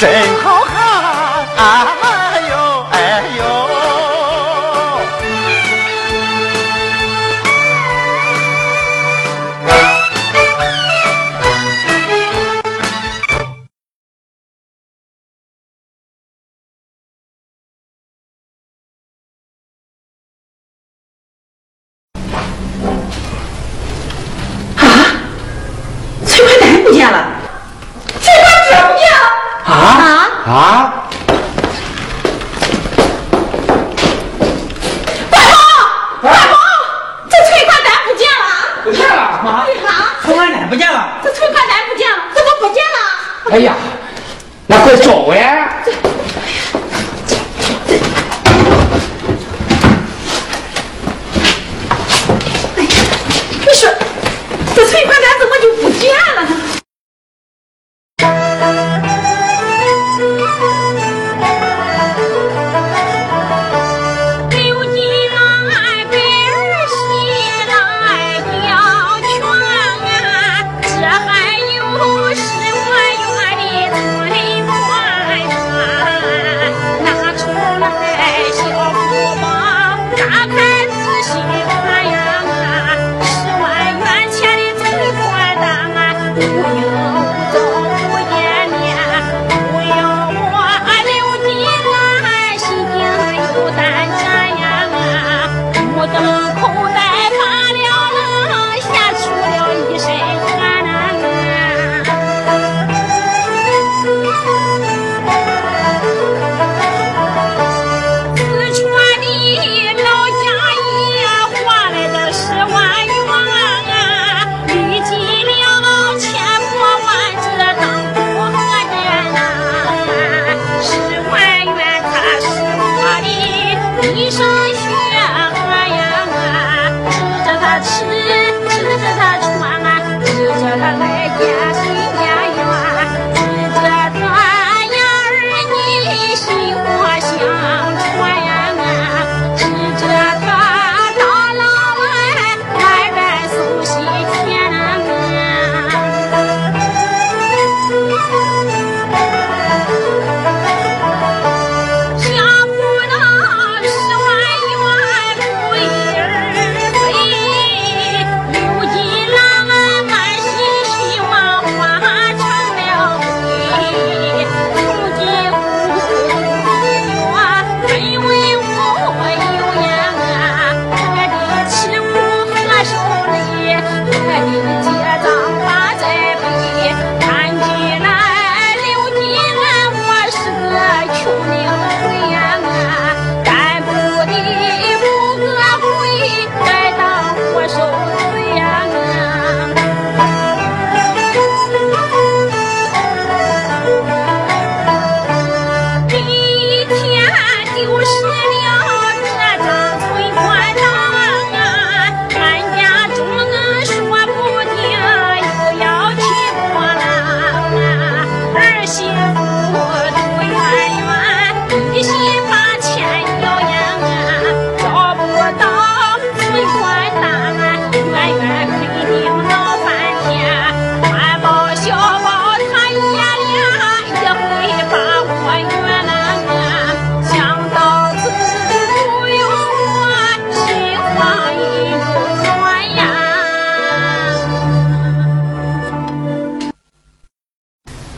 真好看。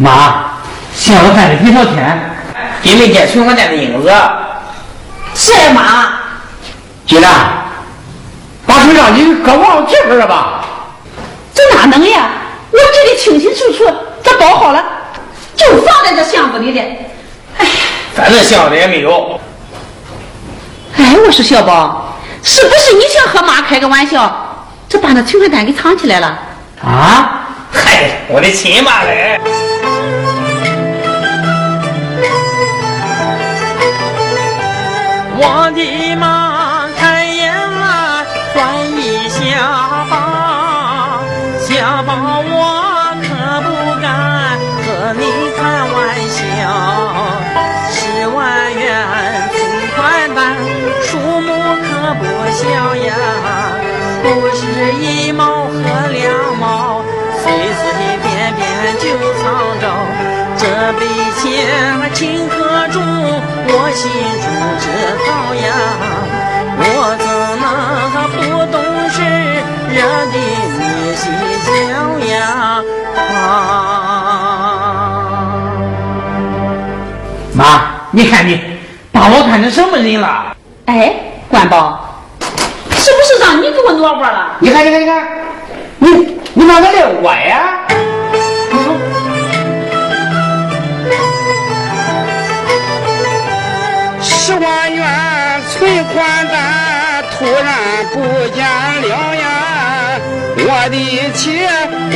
妈，下午看的这条天，也没见存款单的影子。是呀，妈。金兰，把手让你搁忘这边了吧？这哪能呀？我记得清清楚楚，这包好了，就放在这箱子里的。哎，反正箱子也没有。哎，我说小宝，是不是你想和妈开个玩笑，这把那存款单给藏起来了？啊？嗨，我的亲妈嘞！我的妈，开眼啊，转一下吧，下吧，我可不敢和你开玩笑。十万元存款单。数目可不小呀，不是一毛和这笔钱情何重，我心中知道呀，我怎能不懂事，惹得你心焦呀？啊！妈，你看你把我看成什么人了？哎，关宝，是不是让你给我挪窝了？你看，你看，你看，你你哪个来我呀？十万元存款单突然不见了呀！我的钱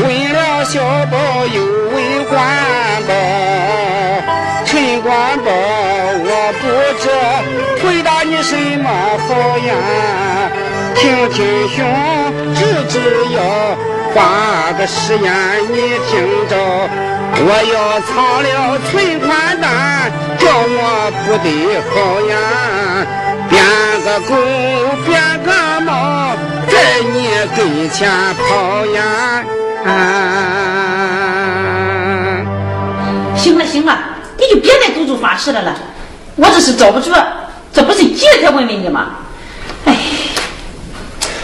为了小宝又为环保，存款宝我不知回答你什么好呀？听听兄，只只要画个誓言，你听着。我要藏了存款单，叫我不得好呀！变个狗，变个猫，在你跟前跑呀！行了行了，你就别再赌咒发誓了了。我这是遭不住，这不是急了才问问你吗？哎，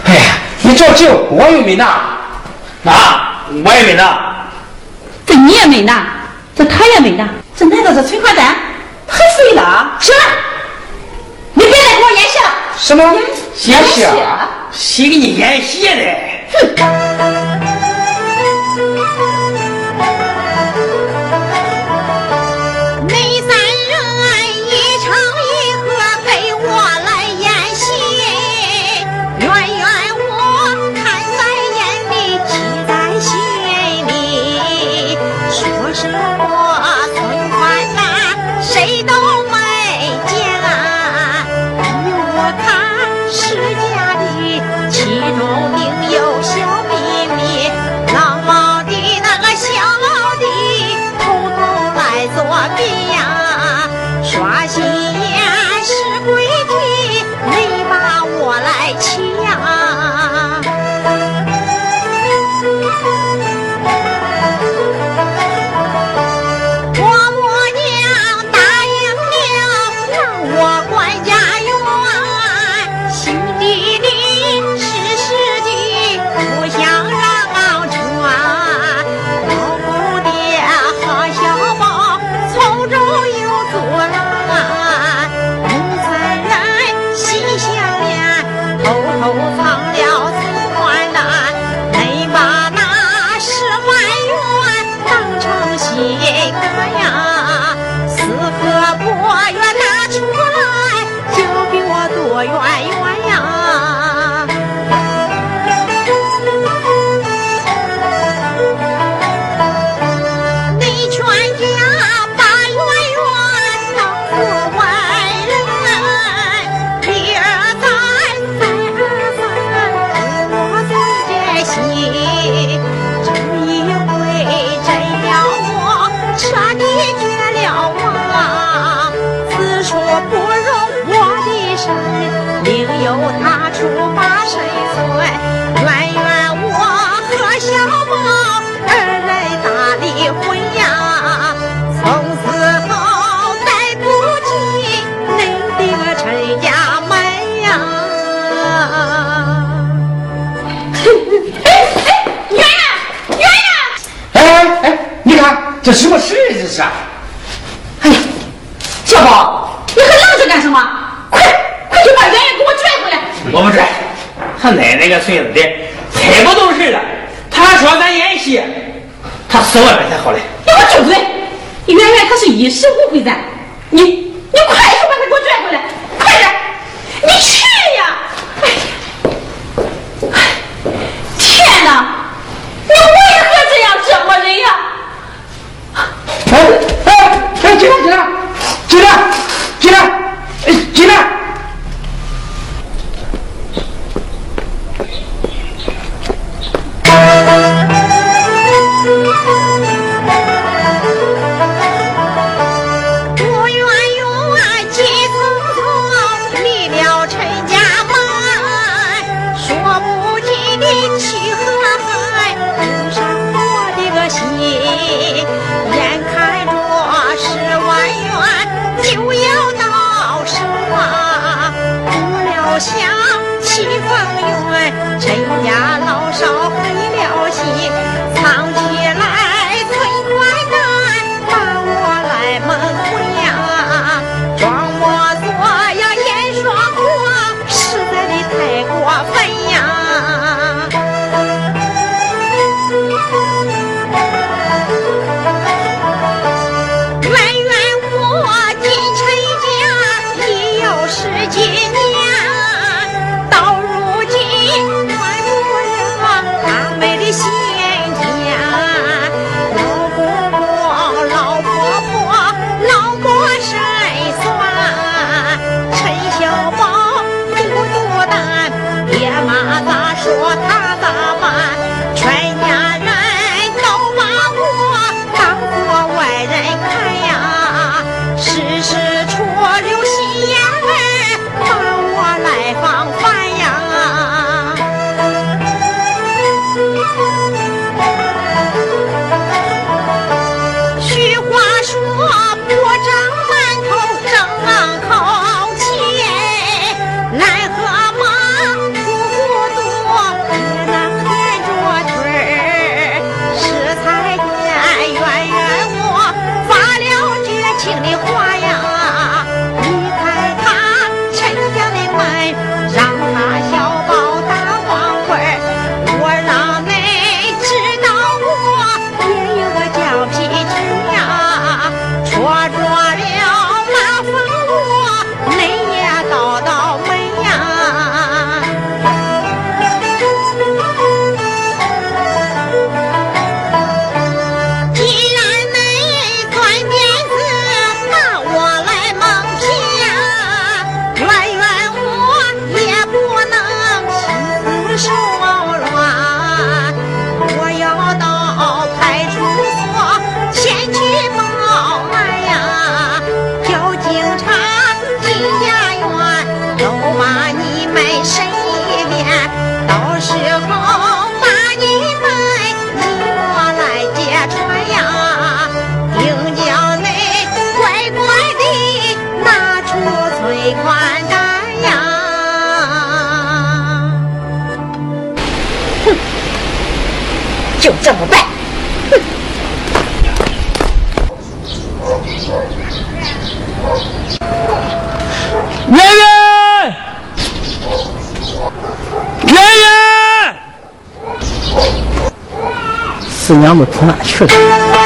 哎呀，你着急，我又没拿，拿我也没拿。这你也没拿，这他也没拿，这难道是存款单太废了？行了，你别再给我演戏了。什么演戏？谁给你演戏嘞？哼！这什么事这是？哎呀，小宝，你还愣着干什么？快快去把圆圆给我拽回来！我不拽，他奶奶个孙子的，太不懂事了。他说咱演戏，他死外边才好嘞。你给我住嘴！圆圆她是一时误会咱，你你快去把她给我拽回来，快点！你去呀！哎呀，哎，天哪！你为何这样折磨人呀？哎起，来起来起来，这娘们跑哪去了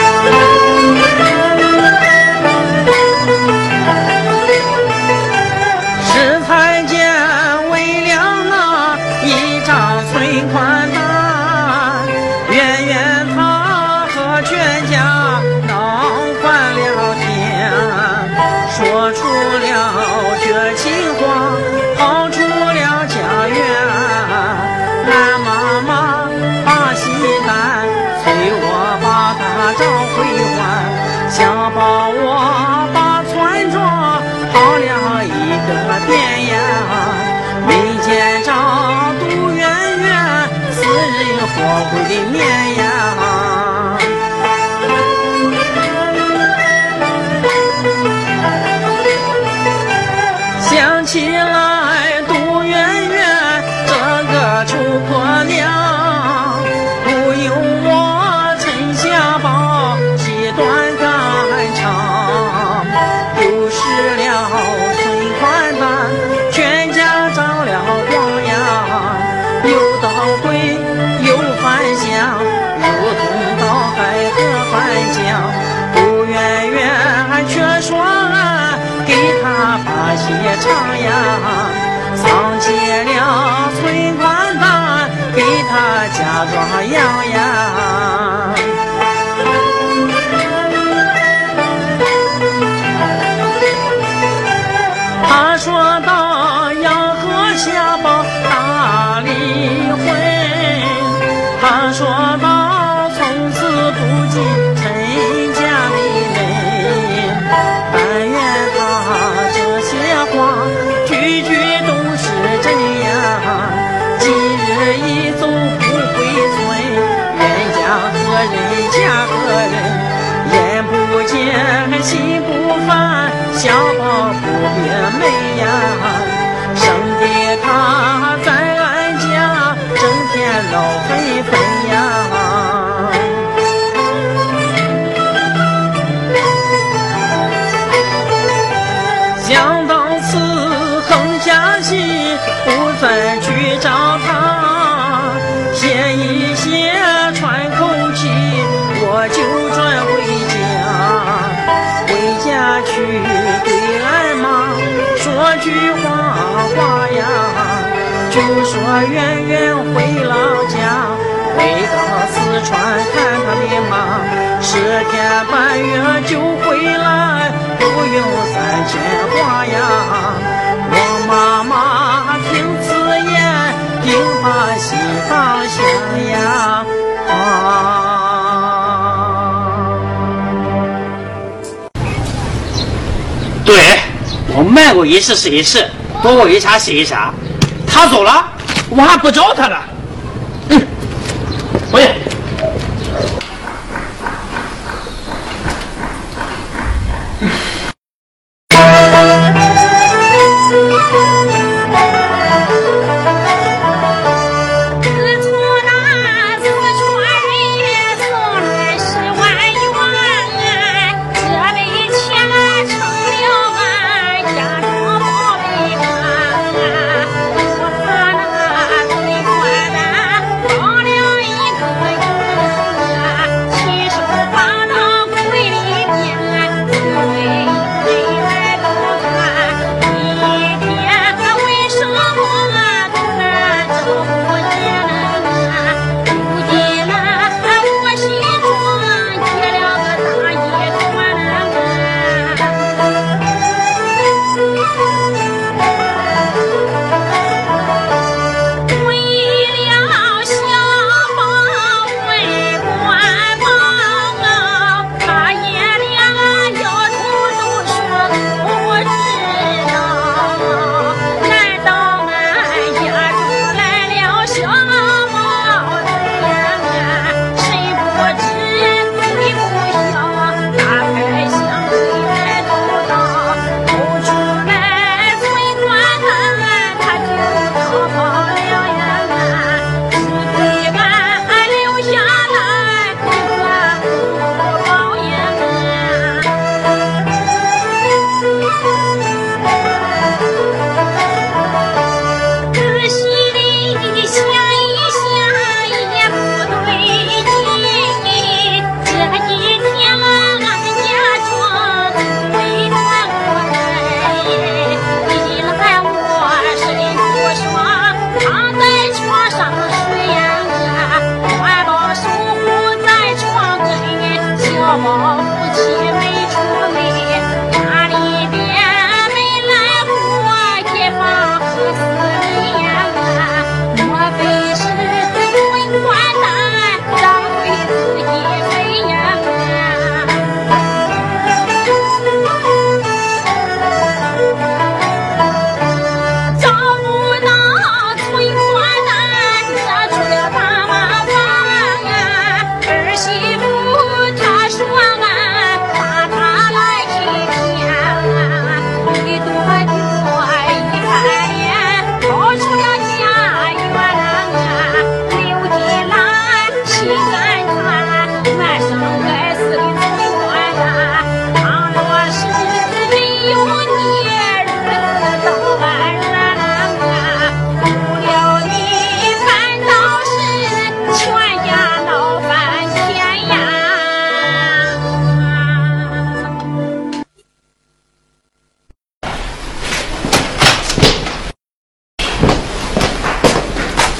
也长呀藏起了存款单给他假装养呀。去对俺妈说句话,话呀，就说圆圆回老家，回到四川看他的妈，十天半月就回来，不用三千花呀。我妈妈听此言，定把心放下呀。啊。我卖过一次是一次，躲过一茬是一茬。他走了，我还不找他了。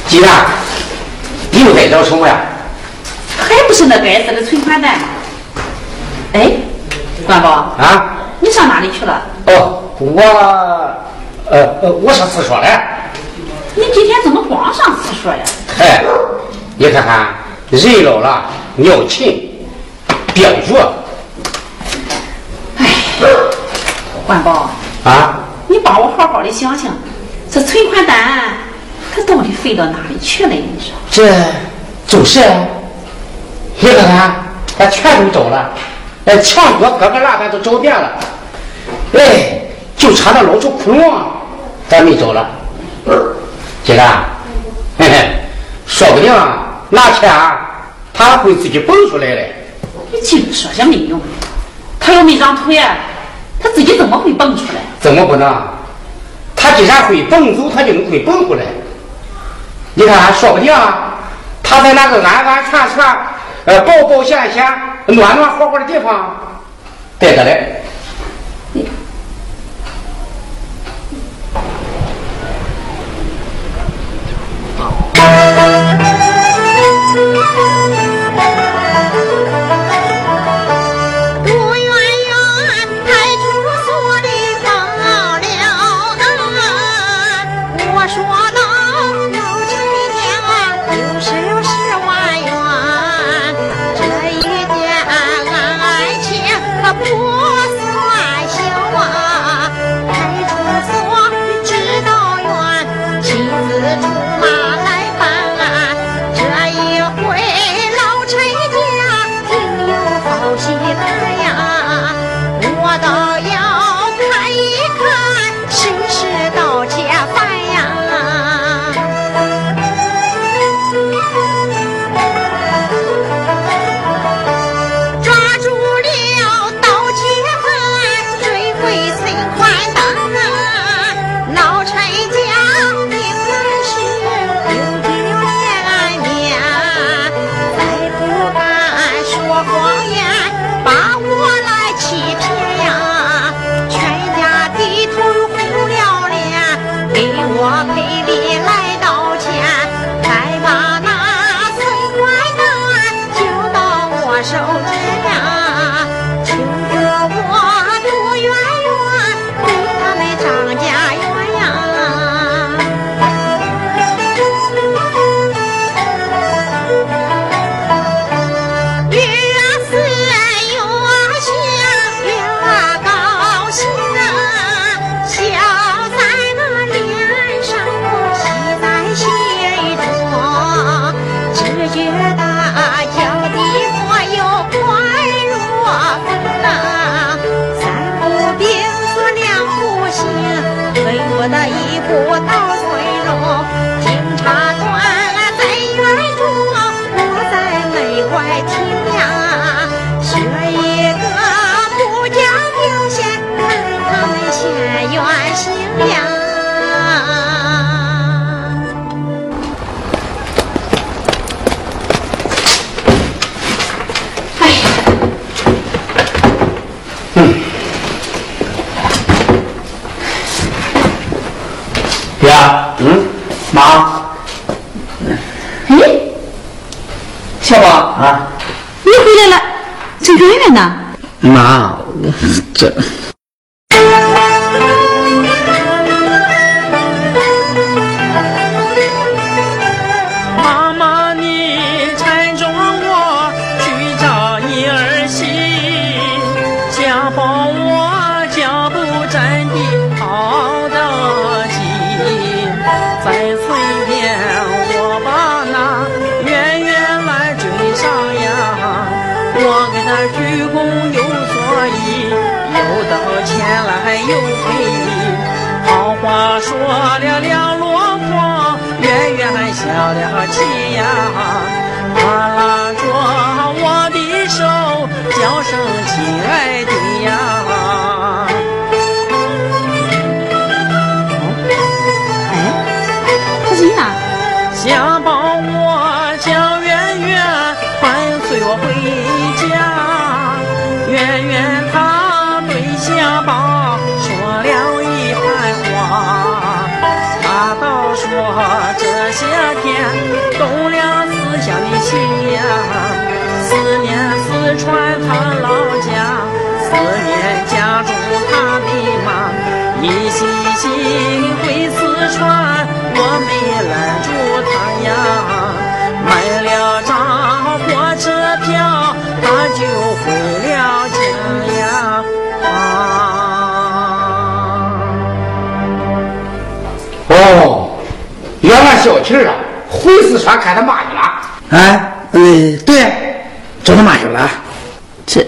鸡蛋，你又在找什么呀？还不是那该死的存款单？哎，关宝啊，你上哪里去了？哦，我，呃呃，我上厕所了。你今天怎么光上厕所呀？嗨，你看看，人老了，尿勤，憋不住。哎，关宝啊，你帮我好好的想想，这存款单它到底飞到哪里去了？你说？这就是，你看看，咱全都找了，哎，墙角各个栏杆都找遍了，哎，就差那老鼠窟窿，咱没找了。鸡蛋，嘿嘿，说不定哪天他会自己蹦出来嘞。你净说些没用的，他又没长腿，他自己怎么会蹦出来？怎么不能？他既然会蹦走，他就能会蹦回来。你看，说不定啊他在那个安安全全、呃，保保险险、暖暖和和的地方待着嘞。妈，这。心心回四川，我没拦住他呀，买了张火车票，他就回了家呀。哦，原来小气啊。回四川看他妈去了，哎，呃，对，找他妈去了。这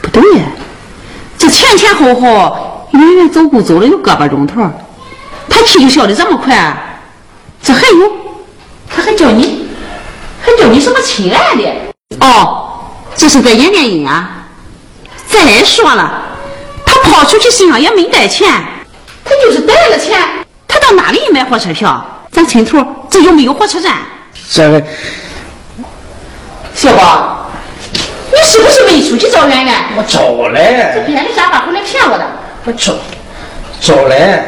不对呀，这前前后后，远远走步走了有个把钟头，他气就消的这么快，这还有，他还叫你，还叫你什么亲爱的？哦，这是在演电影啊。再说了，他跑出去身上也没带钱，他就是带了钱，他到哪里买火车票？咱村头这又没有火车站。这个小宝，你是不是没出去找圆圆？我找嘞。这编的瞎话回来骗我的。我走，走嘞。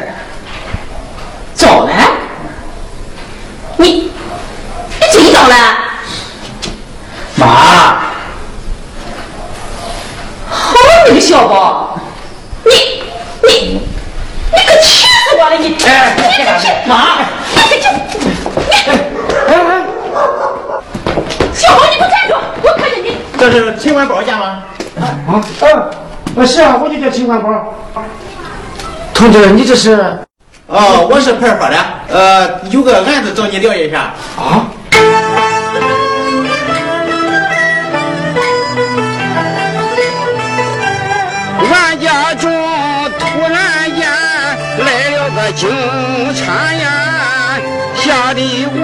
走嘞？你你真找嘞？妈。好你个小宝，你你你可气死我了！你哎，你干啥去？妈。小宝，你给我站住！我看见你。这是存款包见吗？啊啊！是啊，我就叫存款包。同志，你这是？哦，我是派出所的，呃，有个案子找你了解一下。啊？俺家中突然间来了个警察呀，吓得我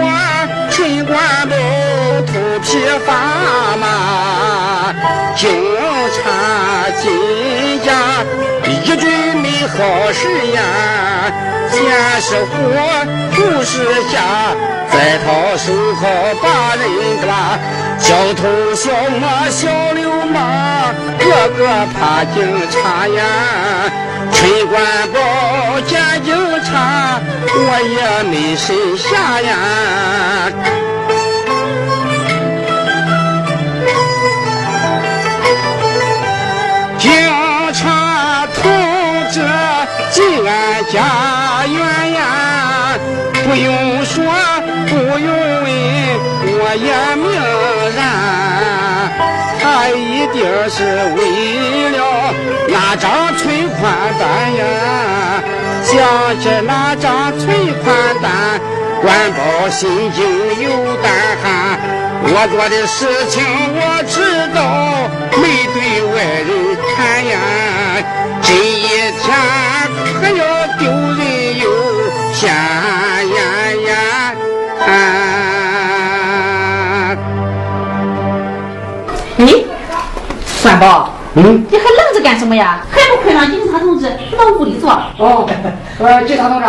陈官都。头皮发麻，警察没好事呀，先是火，不是下，再掏手铐把人抓，小偷小摸小流氓，个个怕警察呀，村官报见警察，我也没谁下呀。进俺家园呀，不用说，不用问，我也明然，他一定是为了那张存款单呀。想起那张存款单，管保心惊又胆寒。我做的事情我知道，没对外人。谈呀，这一天险呀呀！哎，关宝，嗯，你还愣着干什么呀？还不快让警察同志到屋里坐？哦，呃，警察同志，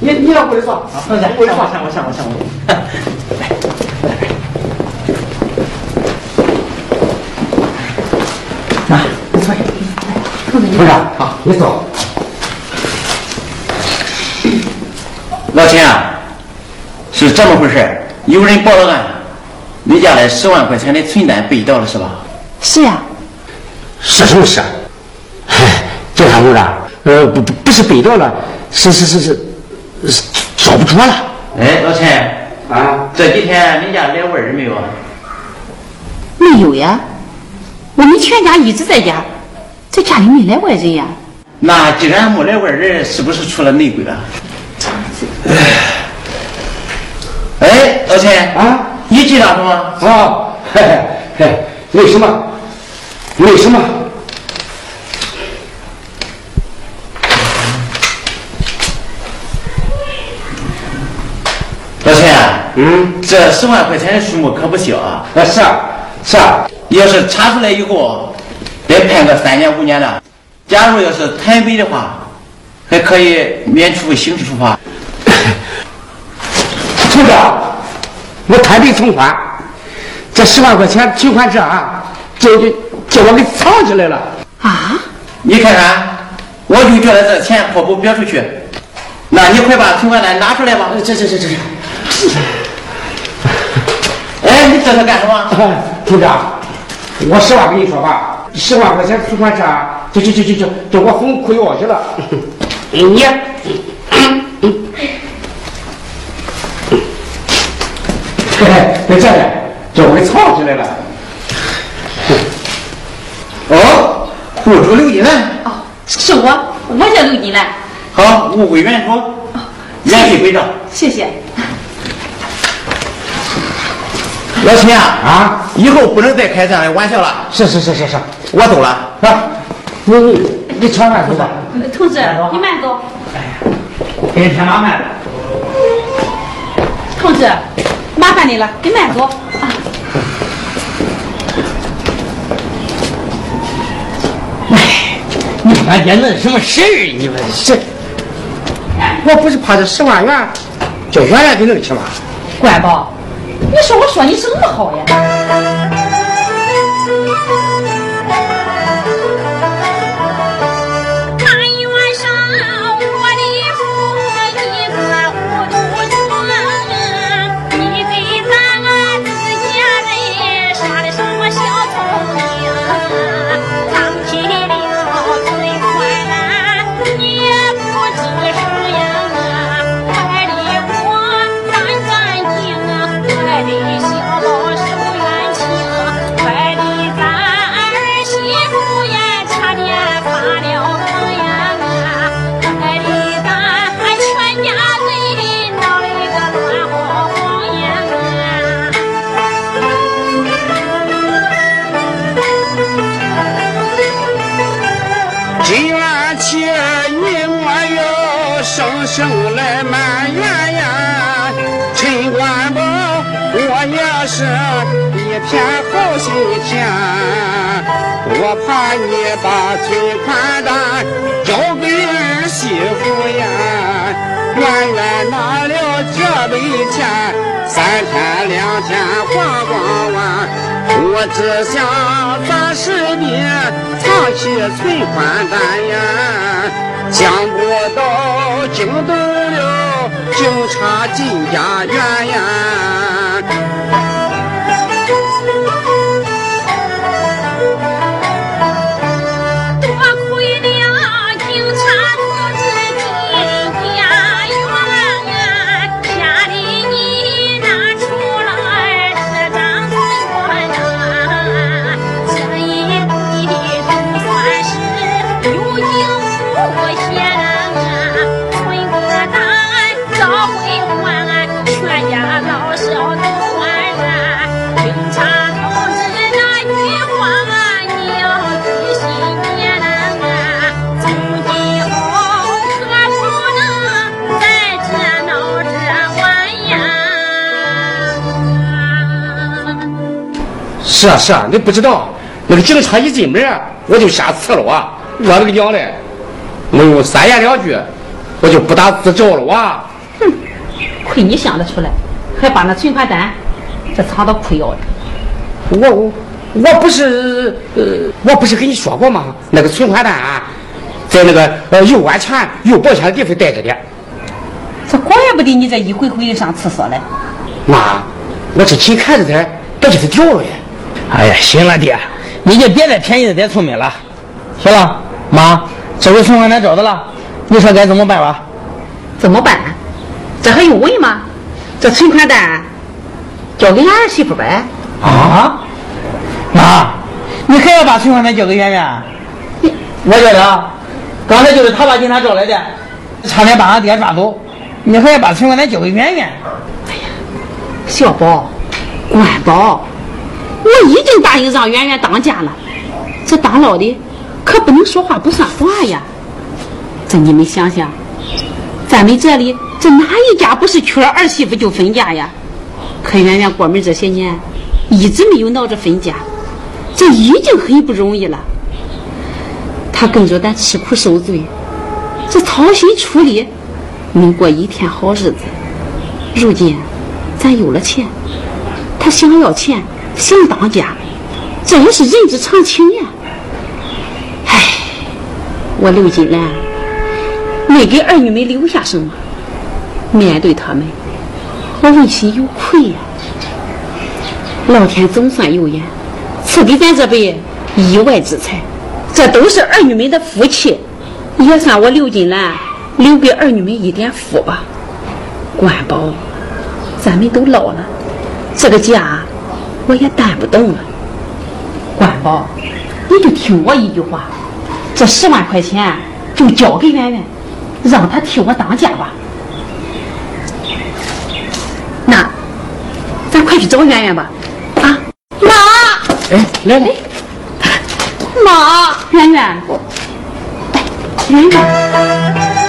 你你到屋里坐，屋里坐，上我上我上我。同志，好，你坐。老秦啊，是这么回事有人报了案，你家的十万块钱的存单被盗了是吧？是呀，是什么事？哎，这啥路长？呃，不不不是被盗了，是是是是，是找不着了。哎，老陈啊，这几天你家来外人没有啊？没有呀，我们全家一直在家，在家里没来外人呀。那既然没来外人，是不是出了内鬼了？哎，老陈啊，你记得什么？哦，嘿嘿嘿，为什么？为什么？老陈，嗯，这十万块钱的数目可不小啊！啊是啊是啊，要是查出来以后，得判个三年五年的。假如要是台北的话，还可以免除刑事处罚。村长，我台北存款，这十万块钱存款证啊，叫叫我给藏起来了。啊？你看看，我就觉得这钱可不别出去。那你快把存款单拿出来吧。这这这这这，哎，你这是干什么？村长，我实话跟你说吧，十万块钱存款证，就就就就就就我红裤腰去了。你，嘿嘿，在这里，叫我给藏起来了。哦，户主刘金兰，哦，是我，我叫刘金兰。好，物归原主，原地归赵。谢谢。老秦啊，啊，以后不能再开这样的玩笑了。是是是是是，我走了。啊，你你你吃饭去吧。同志，你慢走。哎呀给你添麻烦了。同志，麻烦你了，给慢走。啊，你俺家弄什么事儿？你们是？我不是怕这十万元，叫圆圆给弄去吗？关宝，你说我说你什么好呀？钱，我怕你把存款单交给儿媳妇呀，远远拿了这笔钱，三天两天花光完。我只想暂时的藏起存款单呀，想不到惊动了警察进家园呀。是啊是啊，你不知道，那个警察一进门，我就吓死了啊！我那个娘嘞，没有三言两句，我就不打自招了哇！亏你想得出来，还把那存款单这藏到裤腰里。我我我不是呃，我不是跟你说过吗？那个存款单啊，在那个呃又安全又保险的地方待着的。这怪不得你这一回回的上厕所来。妈，我这紧看着点，别给它掉了呀！哎呀，行了，爹，你就别再便宜再聪明了。行了，妈，这回存款单找到了，你说该怎么办吧？怎么办？这还用问吗？这存款单交给俺儿媳妇呗。啊，妈，你还要把存款单交给圆圆？我觉得刚才就是他把警察找来的，差点把俺爹抓走，你还要把存款单交给圆圆？哎呀小宝，管宝，我已经答应让圆圆当家了，这当老的可不能说话不算话呀。这你们想想，咱们这里这哪一家不是娶了儿媳妇就分家呀？可圆圆过门这些年一直没有闹着分家，这已经很不容易了。他跟着咱吃苦受罪，这操心出力，能过一天好日子。如今咱有了钱，他想要钱，想当家，这也是人之常情呀。唉，我刘金兰没给儿女们留下什么，面对他们，我问心有愧呀。老天总算有眼，赐给咱这辈意外之财，这都是儿女们的福气，也算我刘金兰留给儿女们一点福吧。关宝，咱们都老了，这个家我也担不动了。关宝，你就听我一句话，这十万块钱就交给圆圆，让她替我当家吧。那，咱快去找圆圆吧。啊，妈，哎，来来，妈，圆圆，哎，圆圆。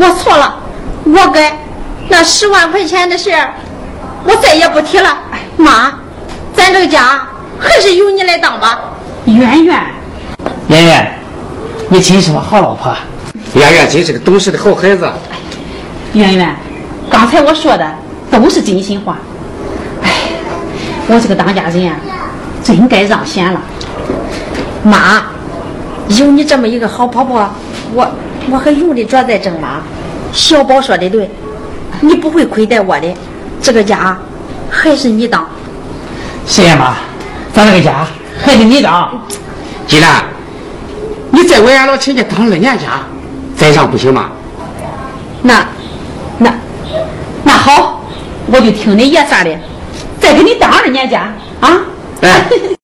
我错了，我改。那十万块钱的事儿，我再也不提了。妈，咱咱这个家还是由你来当吧。圆圆，圆圆，你真是个好老婆。圆圆真是个懂事的好孩子。圆圆，刚才我说的都是真心话。哎，我这个当家人啊，真该让贤了。妈，有你这么一个好婆婆，我我还用得着再争吗？小宝说的对，你不会亏待我的，这个家还是你当。谢谢妈，咱这个家还是你当。金兰，你在我家老亲家当二年家，再上不行吗？那，那，那好，我就听你爷仨的，再给你当二年家啊！哎。